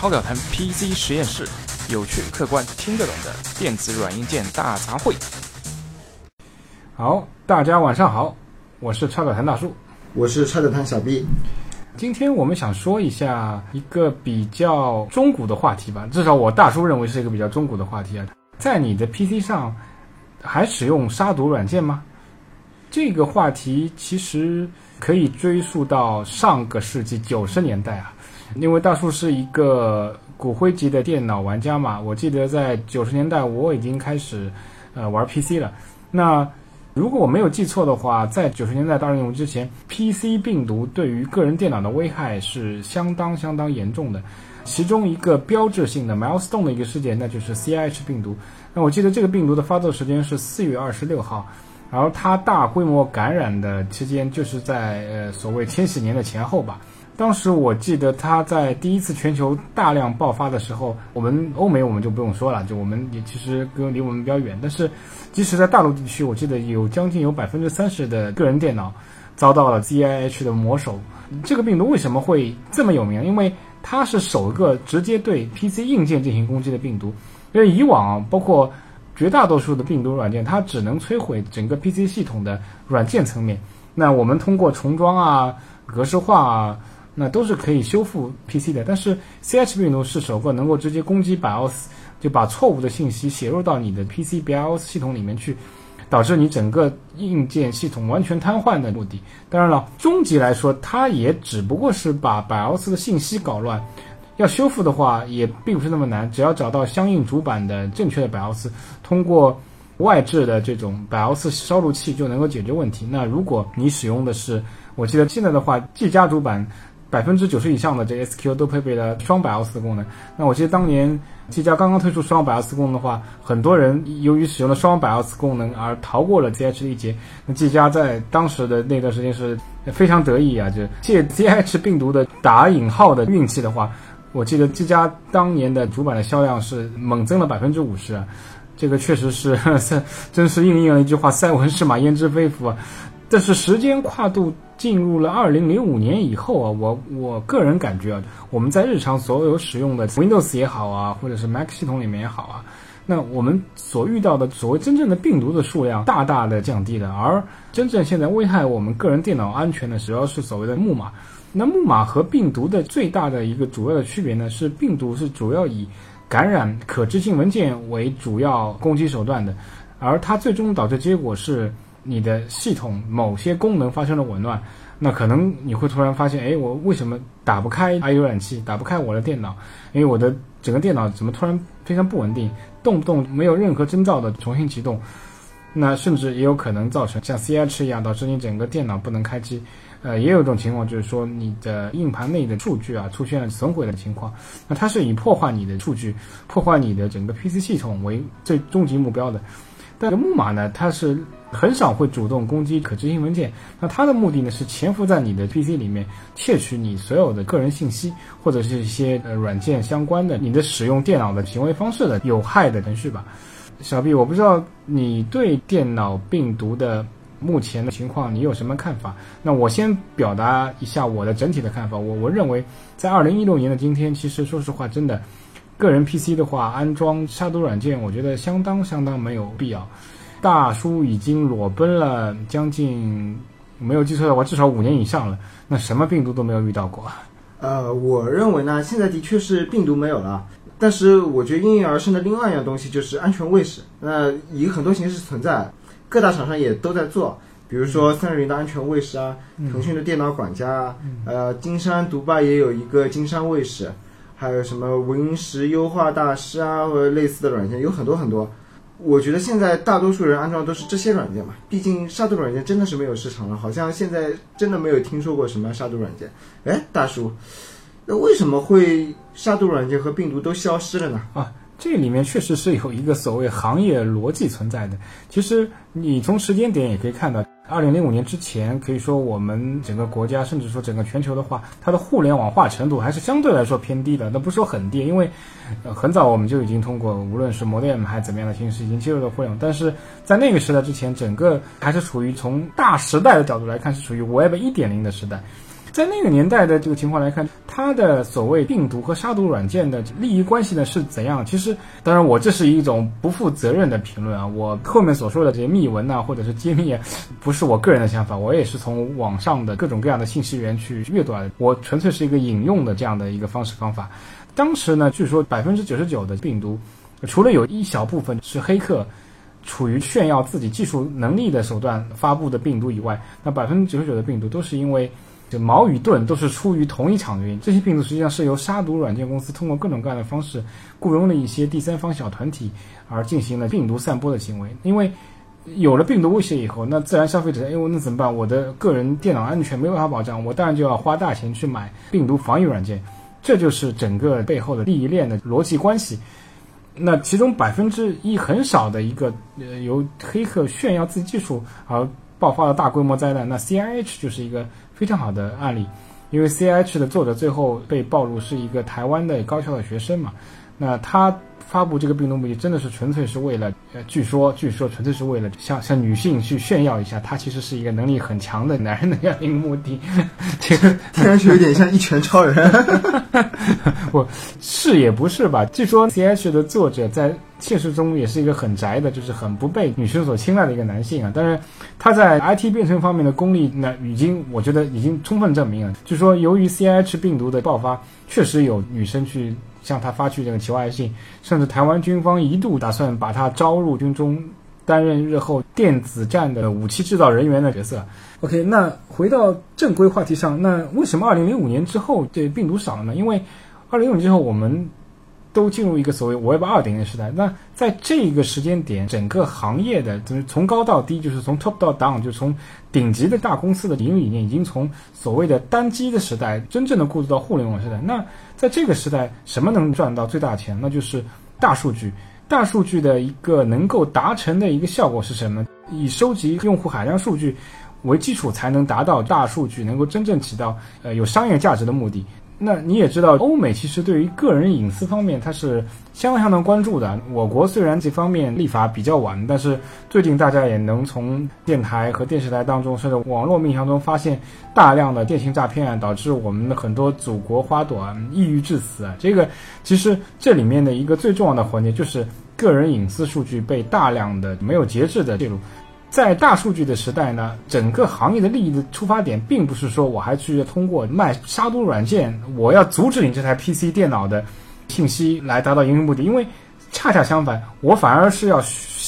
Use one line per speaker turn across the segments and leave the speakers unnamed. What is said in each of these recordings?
超表谈 PC 实验室，有趣、客观、听得懂的电子软硬件大杂烩。
好，大家晚上好，我是超表谈大叔。
我是超表谈小 B。
今天我们想说一下一个比较中古的话题吧，至少我大叔认为是一个比较中古的话题啊。在你的 PC 上还使用杀毒软件吗？这个话题其实可以追溯到上个世纪九十年代啊，因为大叔是一个骨灰级的电脑玩家嘛，我记得在九十年代我已经开始呃玩 PC 了。那如果我没有记错的话，在九十年代大用之前，PC 病毒对于个人电脑的危害是相当相当严重的。其中一个标志性的 milestone 的一个事件，那就是 CIH 病毒。那我记得这个病毒的发作时间是四月二十六号。然后它大规模感染的期间就是在呃所谓千禧年的前后吧。当时我记得它在第一次全球大量爆发的时候，我们欧美我们就不用说了，就我们也其实跟离我们比较远。但是即使在大陆地区，我记得有将近有百分之三十的个人电脑遭到了 ZIH 的魔手。这个病毒为什么会这么有名？因为它是首个直接对 PC 硬件进行攻击的病毒。因为以往包括绝大多数的病毒软件，它只能摧毁整个 PC 系统的软件层面。那我们通过重装啊、格式化啊，那都是可以修复 PC 的。但是 CH 病毒是首个能够直接攻击 BIOS，就把错误的信息写入到你的 PC BIOS 系统里面去，导致你整个硬件系统完全瘫痪的目的。当然了，终极来说，它也只不过是把 BIOS 的信息搞乱。要修复的话，也并不是那么难，只要找到相应主板的正确的 BIOS，通过外置的这种 BIOS 烧录器就能够解决问题。那如果你使用的是，我记得现在的话，G 家主板百分之九十以上的这 SQ 都配备了双 BIOS 的功能。那我记得当年 G 家刚刚推出双 BIOS 功能的话，很多人由于使用了双 BIOS 功能而逃过了 ZH 的一劫。那 G 家在当时的那段时间是非常得意啊，就借 ZH 病毒的打引号的运气的话。我记得这家当年的主板的销量是猛增了百分之五十，这个确实是 真是应验了一句话“塞翁失马焉知非福”啊。但是时间跨度进入了二零零五年以后啊，我我个人感觉啊，我们在日常所有使用的 Windows 也好啊，或者是 Mac 系统里面也好啊，那我们所遇到的所谓真正的病毒的数量大大的降低了，而真正现在危害我们个人电脑安全的，主要是所谓的木马。那木马和病毒的最大的一个主要的区别呢，是病毒是主要以感染可执行文件为主要攻击手段的，而它最终导致结果是你的系统某些功能发生了紊乱。那可能你会突然发现，哎，我为什么打不开 i 浏览器，打不开我的电脑？因为我的整个电脑怎么突然非常不稳定，动不动没有任何征兆的重新启动？那甚至也有可能造成像 CH 一样，导致你整个电脑不能开机。呃，也有一种情况，就是说你的硬盘内的数据啊出现了损毁的情况，那它是以破坏你的数据、破坏你的整个 PC 系统为最终极目标的。但木马呢，它是很少会主动攻击可执行文件，那它的目的呢是潜伏在你的 PC 里面，窃取你所有的个人信息或者是一些呃软件相关的你的使用电脑的行为方式的有害的程序吧。小 B，我不知道你对电脑病毒的。目前的情况，你有什么看法？那我先表达一下我的整体的看法。我我认为，在二零一六年的今天，其实说实话，真的，个人 PC 的话，安装杀毒软件，我觉得相当相当没有必要。大叔已经裸奔了将近，没有记错的话，至少五年以上了。那什么病毒都没有遇到过。
呃，我认为呢，现在的确是病毒没有了，但是我觉得应运而生的另外一样东西就是安全卫士。那以很多形式存在。各大厂商也都在做，比如说三六零的安全卫士啊，腾讯的电脑管家啊，呃，金山毒霸也有一个金山卫士，还有什么 Win 十优化大师啊，或者类似的软件有很多很多。我觉得现在大多数人安装都是这些软件嘛，毕竟杀毒软件真的是没有市场了，好像现在真的没有听说过什么杀毒软件。哎，大叔，那为什么会杀毒软件和病毒都消失了呢？
啊？这里面确实是有一个所谓行业逻辑存在的。其实你从时间点也可以看到，二零零五年之前，可以说我们整个国家，甚至说整个全球的话，它的互联网化程度还是相对来说偏低的。那不是说很低，因为很早我们就已经通过无论是 modem 还是怎么样的形式，已经接入了互联网。但是在那个时代之前，整个还是处于从大时代的角度来看，是处于 Web 一点零的时代。在那个年代的这个情况来看，它的所谓病毒和杀毒软件的利益关系呢是怎样？其实，当然我这是一种不负责任的评论啊，我后面所说的这些密文呐、或者是揭秘，不是我个人的想法，我也是从网上的各种各样的信息源去阅读来的，我纯粹是一个引用的这样的一个方式方法。当时呢，据说百分之九十九的病毒，除了有一小部分是黑客。处于炫耀自己技术能力的手段发布的病毒以外，那百分之九十九的病毒都是因为就矛与盾都是出于同一场的原因。这些病毒实际上是由杀毒软件公司通过各种各样的方式雇佣了一些第三方小团体而进行了病毒散播的行为。因为有了病毒威胁以后，那自然消费者哎我那怎么办？我的个人电脑安全没有办法保障，我当然就要花大钱去买病毒防御软件。这就是整个背后的利益链的逻辑关系。那其中百分之一很少的一个呃由黑客炫耀自己技术而爆发的大规模灾难，那 C I H 就是一个非常好的案例，因为 C H 的作者最后被暴露是一个台湾的高校的学生嘛，那他。发布这个病毒目的真的是纯粹是为了，呃，据说据说纯粹是为了向向女性去炫耀一下，他其实是一个能力很强的男人的这样一个目的。这个
听上去有点像一拳超人。
我是也不是吧？据说 C H 的作者在现实中也是一个很宅的，就是很不被女生所青睐的一个男性啊。但是他在 I T 编程方面的功力，呢已经我觉得已经充分证明了。据说由于 C H 病毒的爆发，确实有女生去。向他发去这个求爱信，甚至台湾军方一度打算把他招入军中，担任日后电子战的武器制造人员的角色。OK，那回到正规话题上，那为什么二零零五年之后这病毒少了呢？因为二零零五年之后我们。都进入一个所谓 Web 二点零时代。那在这个时间点，整个行业的就是从高到低，就是从 top 到 down，就从顶级的大公司的营运理念，已经从所谓的单机的时代，真正的过渡到互联网时代。那在这个时代，什么能赚到最大钱？那就是大数据。大数据的一个能够达成的一个效果是什么？以收集用户海量数据为基础，才能达到大数据能够真正起到呃有商业价值的目的。那你也知道，欧美其实对于个人隐私方面，它是相当相当关注的。我国虽然这方面立法比较晚，但是最近大家也能从电台和电视台当中，甚至网络面向中发现大量的电信诈骗，导致我们的很多祖国花朵抑郁致死啊。这个其实这里面的一个最重要的环节，就是个人隐私数据被大量的没有节制的泄露。在大数据的时代呢，整个行业的利益的出发点，并不是说我还去通过卖杀毒软件，我要阻止你这台 PC 电脑的信息来达到盈利目的，因为。恰恰相反，我反而是要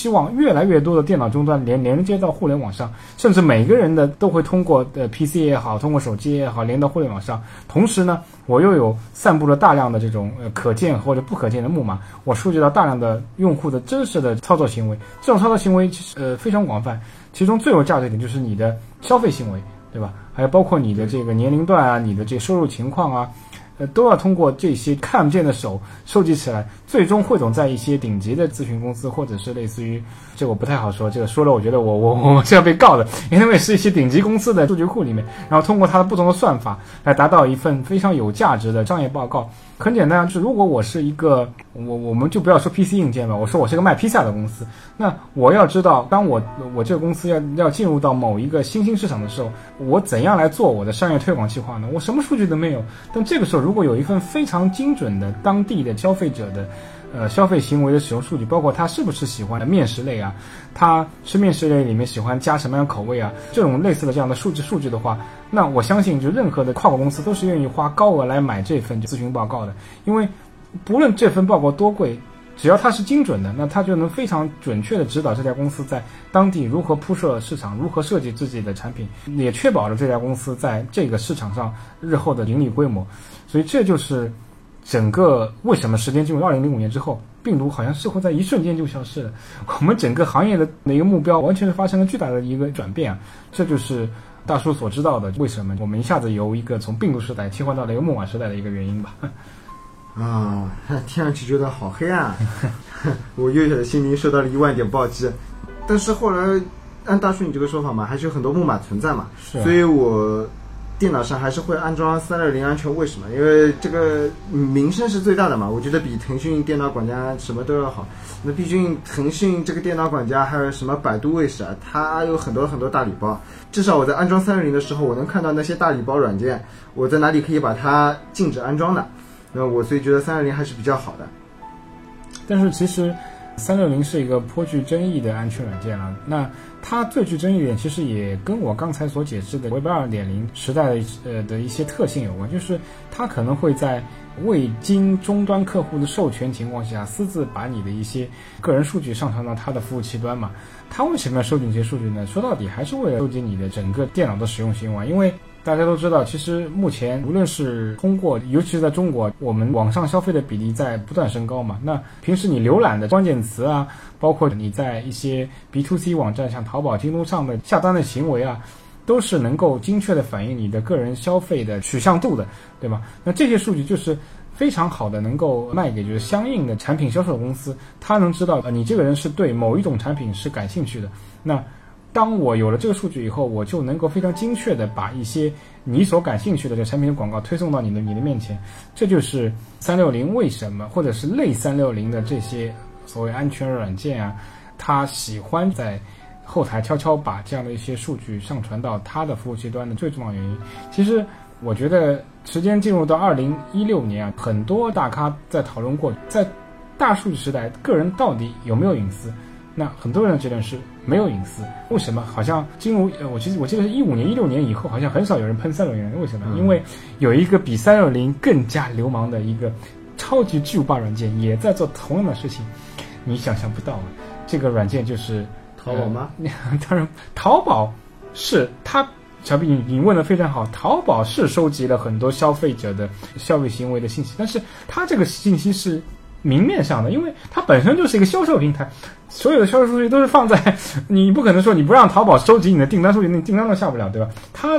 希望越来越多的电脑终端连连接到互联网上，甚至每个人的都会通过呃 PC 也好，通过手机也好，连到互联网上。同时呢，我又有散布了大量的这种呃可见或者不可见的木马，我收集到大量的用户的真实的操作行为。这种操作行为其实呃非常广泛，其中最有价值的点就是你的消费行为，对吧？还有包括你的这个年龄段啊，你的这个收入情况啊。呃，都要通过这些看不见的手收集起来，最终汇总在一些顶级的咨询公司，或者是类似于这我不太好说，这个说了我觉得我我 我是要被告的，因为是一些顶级公司的数据库里面，然后通过它的不同的算法来达到一份非常有价值的商业报告。很简单，就是如果我是一个我，我们就不要说 PC 硬件吧，我说我是个卖披萨的公司，那我要知道，当我我这个公司要要进入到某一个新兴市场的时候，我怎样来做我的商业推广计划呢？我什么数据都没有，但这个时候如果有一份非常精准的当地的消费者的。呃，消费行为的使用数据，包括他是不是喜欢面食类啊？他吃面食类里面喜欢加什么样的口味啊？这种类似的这样的数据数据的话，那我相信就任何的跨国公司都是愿意花高额来买这份咨询报告的，因为不论这份报告多贵，只要它是精准的，那它就能非常准确的指导这家公司在当地如何铺设市场，如何设计自己的产品，也确保了这家公司在这个市场上日后的盈利规模。所以这就是。整个为什么时间进入二零零五年之后，病毒好像似乎在一瞬间就消失了？我们整个行业的一个目标完全是发生了巨大的一个转变啊！这就是大叔所知道的为什么我们一下子由一个从病毒时代切换到了一个木马时代的一个原因吧？
啊，听上去觉得好黑暗，我幼小的心灵受到了一万点暴击。但是后来按大叔你这个说法嘛，还是有很多木马存在嘛，是所以我。电脑上还是会安装三六零安全卫士嘛，因为这个名声是最大的嘛，我觉得比腾讯电脑管家什么都要好。那毕竟腾讯这个电脑管家还有什么百度卫士啊，它有很多很多大礼包。至少我在安装三六零的时候，我能看到那些大礼包软件，我在哪里可以把它禁止安装的。那我所以觉得三六零还是比较好的。
但是其实，三六零是一个颇具争议的安全软件了。那它最具争议点，其实也跟我刚才所解释的 Web 二点零时代的呃的一些特性有关，就是它可能会在未经终端客户的授权情况下，私自把你的一些个人数据上传到它的服务器端嘛。它为什么要收集这些数据呢？说到底还是为了收集你的整个电脑的使用行为，因为。大家都知道，其实目前无论是通过，尤其是在中国，我们网上消费的比例在不断升高嘛。那平时你浏览的关键词啊，包括你在一些 B to C 网站，像淘宝、京东上的下单的行为啊，都是能够精确的反映你的个人消费的取向度的，对吗？那这些数据就是非常好的，能够卖给就是相应的产品销售公司，他能知道呃你这个人是对某一种产品是感兴趣的，那。当我有了这个数据以后，我就能够非常精确的把一些你所感兴趣的这产品的广告推送到你的你的面前。这就是三六零为什么，或者是类三六零的这些所谓安全软件啊，它喜欢在后台悄悄把这样的一些数据上传到它的服务器端的最重要原因。其实，我觉得时间进入到二零一六年啊，很多大咖在讨论过，在大数据时代，个人到底有没有隐私？那很多人的结论是没有隐私，为什么？好像进入呃，我其实我记得是一五年、一六年以后，好像很少有人喷三六零。为什么？因为有一个比三六零更加流氓的一个超级巨无霸软件，也在做同样的事情。你想象不到啊！这个软件就是
淘宝吗？
当然，淘宝是它。小毕，你你问的非常好。淘宝是收集了很多消费者的消费行为的信息，但是它这个信息是明面上的，因为它本身就是一个销售平台。所有的销售数据都是放在，你不可能说你不让淘宝收集你的订单数据，那订单都下不了，对吧？它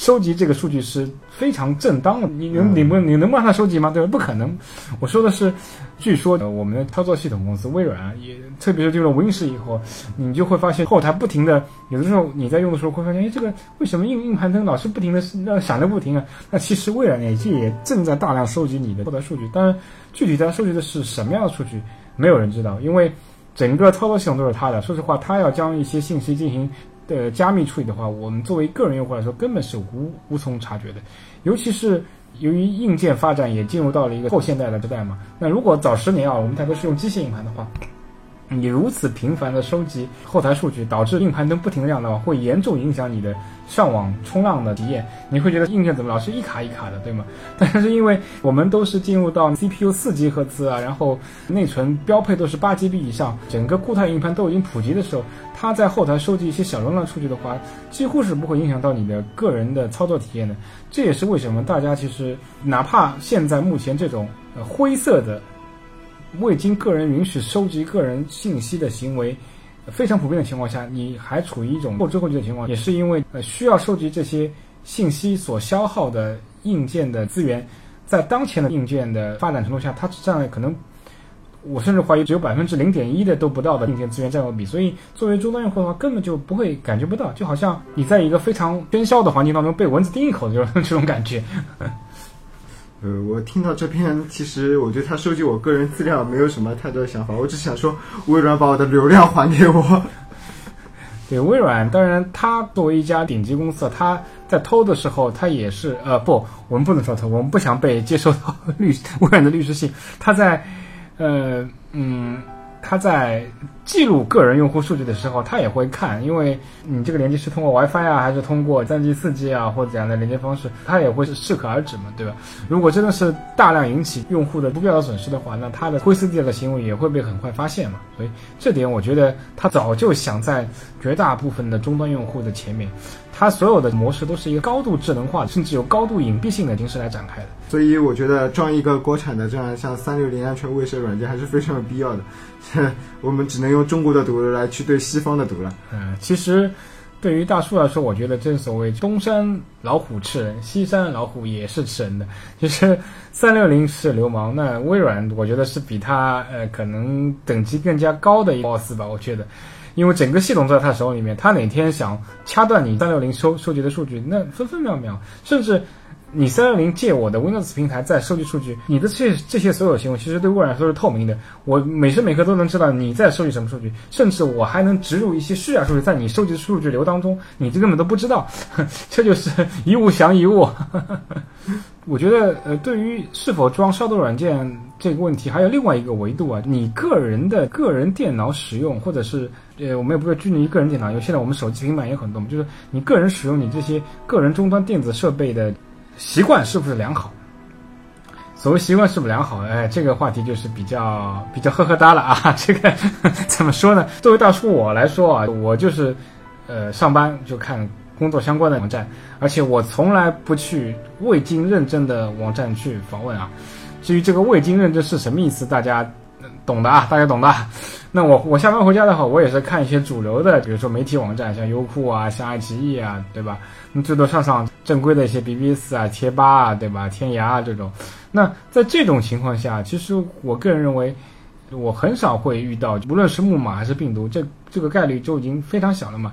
收集这个数据是非常正当的，你能你不你能不让它收集吗？对吧？不可能。我说的是，据说我们的操作系统公司微软也，特别是进入 Win 十以后，你就会发现后台不停的，有的时候你在用的时候会发现，哎，这个为什么硬硬盘灯老是不停的让响的不停啊？那其实微软也也正在大量收集你的后台数据，当然具体它收集的是什么样的数据，没有人知道，因为。整个操作系统都是他的。说实话，他要将一些信息进行的加密处理的话，我们作为个人用户来说，根本是无无从察觉的。尤其是由于硬件发展也进入到了一个后现代的时代嘛。那如果早十年啊，我们大都是用机械硬盘的话。你如此频繁的收集后台数据，导致硬盘灯不停的亮的话，会严重影响你的上网冲浪的体验。你会觉得硬件怎么老是一卡一卡的，对吗？但是因为我们都是进入到 CPU 四 G 赫兹啊，然后内存标配都是八 GB 以上，整个固态硬盘都已经普及的时候，它在后台收集一些小容量数据的话，几乎是不会影响到你的个人的操作体验的。这也是为什么大家其实哪怕现在目前这种呃灰色的。未经个人允许收集个人信息的行为非常普遍的情况下，你还处于一种后知后觉的情况，也是因为呃需要收集这些信息所消耗的硬件的资源，在当前的硬件的发展程度下，它占了可能我甚至怀疑只有百分之零点一的都不到的硬件资源占有比，所以作为终端用户的话，根本就不会感觉不到，就好像你在一个非常喧嚣的环境当中被蚊子叮一口的这种感觉。
呃，我听到这篇，其实我对他收集我个人资料没有什么太多的想法，我只想说，微软把我的流量还给我。
对，微软，当然，它作为一家顶级公司，它在偷的时候，它也是，呃，不，我们不能说偷，我们不想被接收到 律微软的律师信，它在，呃，嗯。他在记录个人用户数据的时候，他也会看，因为你这个连接是通过 WiFi 啊，还是通过三 G、四 G 啊，或者怎样的连接方式，他也会适可而止嘛，对吧？如果真的是大量引起用户的不必要的损失的话，那他的灰色地带的行为也会被很快发现嘛。所以这点，我觉得他早就想在绝大部分的终端用户的前面。它所有的模式都是一个高度智能化，甚至有高度隐蔽性的形式来展开的。
所以我觉得装一个国产的这样像三六零安全卫士软件还是非常有必要的。我们只能用中国的毒来去对西方的毒了。
嗯，其实对于大树来说，我觉得正所谓东山老虎吃人，西山老虎也是吃人的。其实三六零是流氓，那微软我觉得是比它呃可能等级更加高的一个 boss 吧。我觉得。因为整个系统都在他手里面，他哪天想掐断你三六零收收集的数据，那分分秒秒，甚至。你三六零借我的 Windows 平台在收集数据，你的这这些所有行为其实对微软来说是透明的，我每时每刻都能知道你在收集什么数据，甚至我还能植入一些虚假数据在你收集的数据流当中，你这根本都不知道，这就是一物降一物。我觉得呃，对于是否装杀毒软件这个问题，还有另外一个维度啊，你个人的个人电脑使用，或者是呃，我们也不要拘泥于个人电脑，因为现在我们手机、平板也很多嘛，就是你个人使用你这些个人终端电子设备的。习惯是不是良好？所谓习惯是不是良好？哎，这个话题就是比较比较呵呵哒了啊。这个怎么说呢？作为大叔我来说啊，我就是呃上班就看工作相关的网站，而且我从来不去未经认证的网站去访问啊。至于这个未经认证是什么意思，大家懂的啊，大家懂的。那我我下班回家的话，我也是看一些主流的，比如说媒体网站，像优酷啊，像爱奇艺啊，对吧？你最多上上正规的一些 BBS 啊、贴吧啊，对吧？天涯啊这种。那在这种情况下，其实我个人认为，我很少会遇到，无论是木马还是病毒，这这个概率就已经非常小了嘛。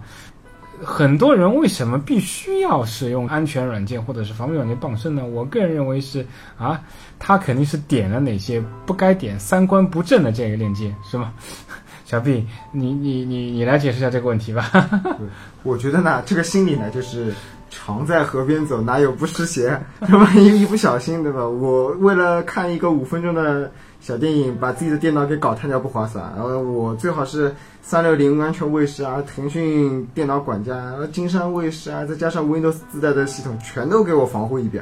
很多人为什么必须要使用安全软件或者是防伪软件傍身呢？我个人认为是啊，他肯定是点了哪些不该点、三观不正的这个链接，是吗？小 B，你你你你来解释一下这个问题吧。
我觉得呢，这个心理呢，就是常在河边走，哪有不湿鞋？万一一不小心，对吧？我为了看一个五分钟的。小电影把自己的电脑给搞瘫掉不划算，然后我最好是三六零安全卫士啊，腾讯电脑管家，金山卫士啊，再加上 Windows 自带的系统，全都给我防护一遍。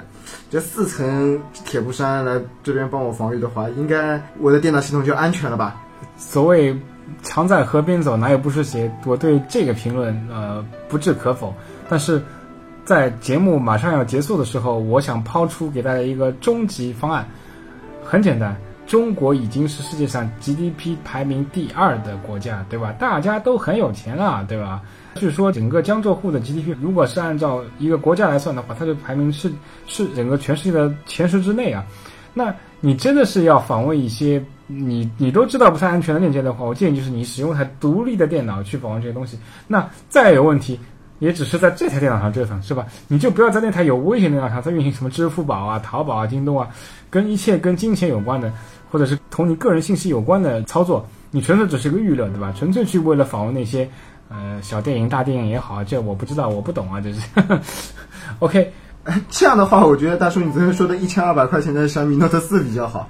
这四层铁布衫来这边帮我防御的话，应该我的电脑系统就安全了吧？
所谓常在河边走，哪有不湿鞋？我对这个评论呃不置可否。但是在节目马上要结束的时候，我想抛出给大家一个终极方案，很简单。中国已经是世界上 GDP 排名第二的国家，对吧？大家都很有钱啊，对吧？据说整个江浙沪的 GDP，如果是按照一个国家来算的话，它就排名是是整个全世界的前十之内啊。那你真的是要访问一些你你都知道不太安全的链接的话，我建议就是你使用一台独立的电脑去访问这些东西。那再有问题，也只是在这台电脑上折腾，是吧？你就不要在那台有危险的电脑上再运行什么支付宝啊、淘宝啊、京东啊，跟一切跟金钱有关的。或者是同你个人信息有关的操作，你纯粹只是个娱乐，对吧？纯粹去为了访问那些，呃，小电影、大电影也好，这我不知道，我不懂啊，这是。OK，
这样的话，我觉得大叔你昨天说的一千二百块钱的小米 Note 四比较好，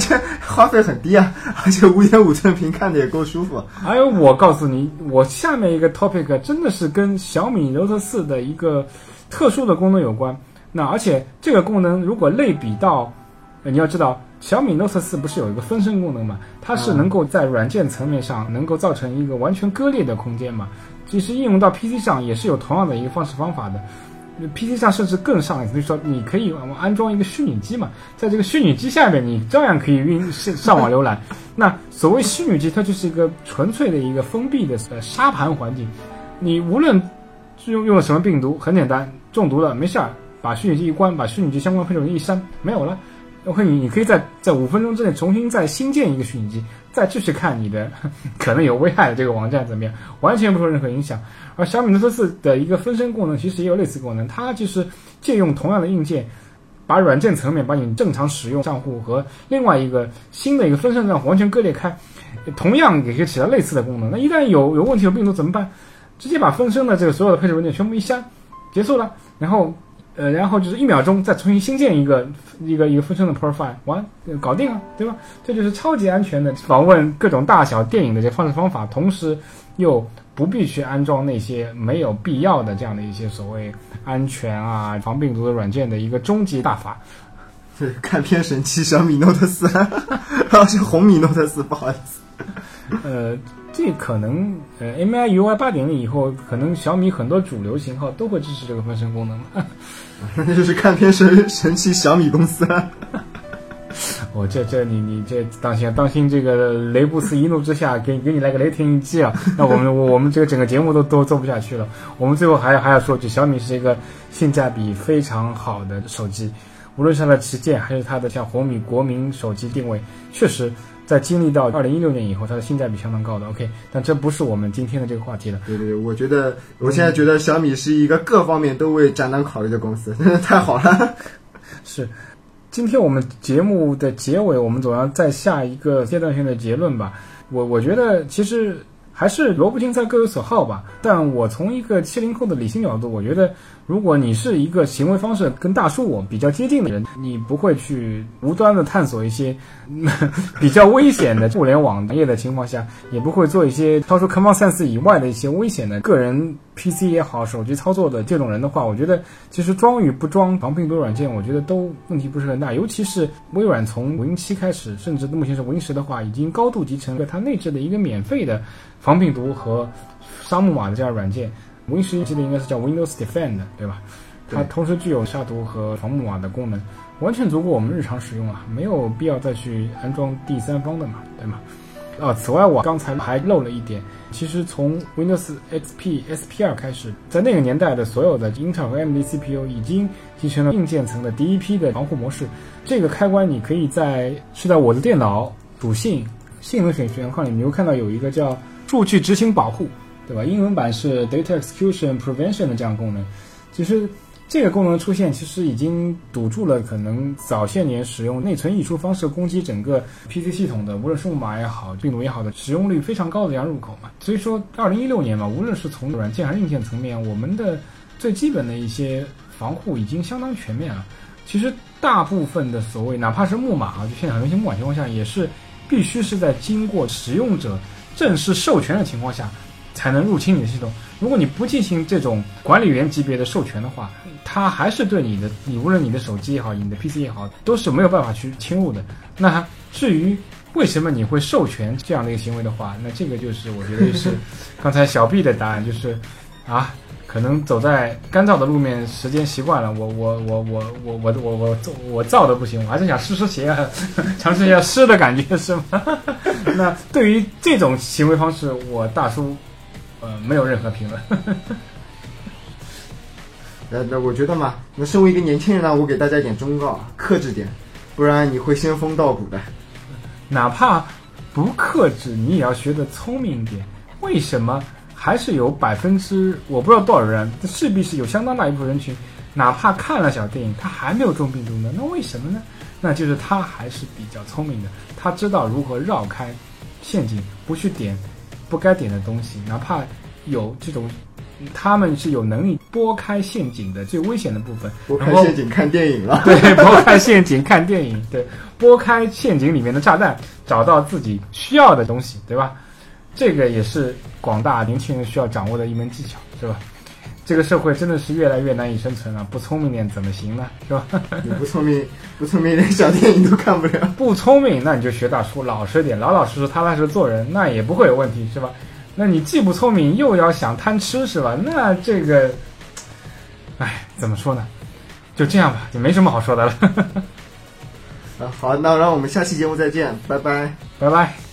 这花费很低啊，而且五点五寸屏看的也够舒服。
还有，我告诉你，我下面一个 topic 真的是跟小米 Note 四的一个特殊的功能有关。那而且这个功能如果类比到，你要知道。小米 Note 4不是有一个分身功能嘛？它是能够在软件层面上能够造成一个完全割裂的空间嘛？其实应用到 PC 上也是有同样的一个方式方法的。PC 上甚至更上一层，就是说你可以安装一个虚拟机嘛，在这个虚拟机下面你照样可以运上网浏览。那所谓虚拟机，它就是一个纯粹的一个封闭的呃沙盘环境。你无论用用了什么病毒，很简单，中毒了没事儿，把虚拟机一关，把虚拟机相关配置一删，没有了。OK，你你可以在在五分钟之内重新再新建一个虚拟机，再继续看你的 可能有危害的这个网站怎么样，完全不受任何影响。而小米 Note 4的一个分身功能其实也有类似功能，它就是借用同样的硬件，把软件层面把你正常使用账户和另外一个新的一个分身账户完全割裂开，同样也可以起到类似的功能。那一旦有有问题有病毒怎么办？直接把分身的这个所有的配置文件全部一删，结束了，然后。呃，然后就是一秒钟再重新新建一个一个一个分身的 profile，完搞定了，对吧？这就是超级安全的访问各种大小电影的这方式方法，同时又不必去安装那些没有必要的这样的一些所谓安全啊防病毒的软件的一个终极大法。
看片神器小米 Note 四，是红米 Note 四，不好意思。
呃。这可能呃，MI UI 八点零以后，可能小米很多主流型号都会支持这个分身功能
那就是看片神神奇小米公司了。
我这这你你这当心当心，这个雷布斯一怒之下给给你来个雷霆一击啊！那我们我我们这个整个节目都都做不下去了。我们最后还还要说句，小米是一个性价比非常好的手机。无论是它的旗舰，还是它的像红米国民手机定位，确实在经历到二零一六年以后，它的性价比相当高的。OK，但这不是我们今天的这个话题了。
对对对，我觉得我现在觉得小米是一个各方面都为展览考虑的公司，真 的太好了。
是，今天我们节目的结尾，我们总要再下一个阶段性的结论吧。我我觉得其实还是萝卜青菜各有所好吧。但我从一个七零后的理性角度，我觉得。如果你是一个行为方式跟大叔我比较接近的人，你不会去无端的探索一些 比较危险的互联网行业的情况下，也不会做一些超出 common sense 以外的一些危险的个人 PC 也好、手机操作的这种人的话，我觉得其实装与不装防病毒软件，我觉得都问题不是很大。尤其是微软从 Win 七开始，甚至目前是 Win 十的话，已经高度集成了它内置的一个免费的防病毒和杀木马的这样软件。Win 十记得应该是叫 Windows Defend，对吧？它同时具有杀毒和防木马的功能，完全足够我们日常使用啊，没有必要再去安装第三方的嘛，对吗？啊，此外我刚才还漏了一点，其实从 Windows XP SP 二开始，在那个年代的所有的英特尔和 AMD CPU 已经集成了硬件层的第一批的防护模式。这个开关你可以在是在我的电脑属性性能选选项里，你会看到有一个叫数据执行保护。对吧？英文版是 Data Execution Prevention 的这样功能，其实这个功能出现，其实已经堵住了可能早些年使用内存溢出方式攻击整个 PC 系统的，无论是木马也好，病毒也好的使用率非常高的这样入口嘛。所以说，二零一六年嘛，无论是从软件还是硬件层面，我们的最基本的一些防护已经相当全面了。其实大部分的所谓，哪怕是木马啊，就现在很多些木马情况下，也是必须是在经过使用者正式授权的情况下。才能入侵你的系统。如果你不进行这种管理员级别的授权的话，它还是对你的，你无论你的手机也好，你的 PC 也好，都是没有办法去侵入的。那至于为什么你会授权这样的一个行为的话，那这个就是我觉得是 刚才小 B 的答案，就是啊，可能走在干燥的路面时间习惯了，我我我我我我我我我燥的不行，我还是想湿湿鞋啊，尝试一下湿的感觉是吗？那对于这种行为方式，我大叔。呃，没有任何评论。
呃，那我觉得嘛，那身为一个年轻人呢，我给大家一点忠告，克制点，不然你会仙风道骨的。
哪怕不克制，你也要学得聪明一点。为什么还是有百分之我不知道多少人，这势必是有相当大一部分人群，哪怕看了小电影，他还没有中病毒呢？那为什么呢？那就是他还是比较聪明的，他知道如何绕开陷阱，不去点。不该点的东西，哪怕有这种，他们是有能力拨开陷阱的最危险的部分。
拨开陷阱看电影了，
对，拨开陷阱看电影，对，拨开陷阱里面的炸弹，找到自己需要的东西，对吧？这个也是广大年轻人需要掌握的一门技巧，对吧？这个社会真的是越来越难以生存了，不聪明点怎么行呢？是吧？
你不聪明，不聪明连小电影都看不了。
不聪明，那你就学大叔，老实点，老老实实、踏踏实实做人，那也不会有问题，是吧？那你既不聪明，又要想贪吃，是吧？那这个，哎，怎么说呢？就这样吧，也没什么好说的了。
啊，好，那让我们下期节目再见，拜拜，
拜拜。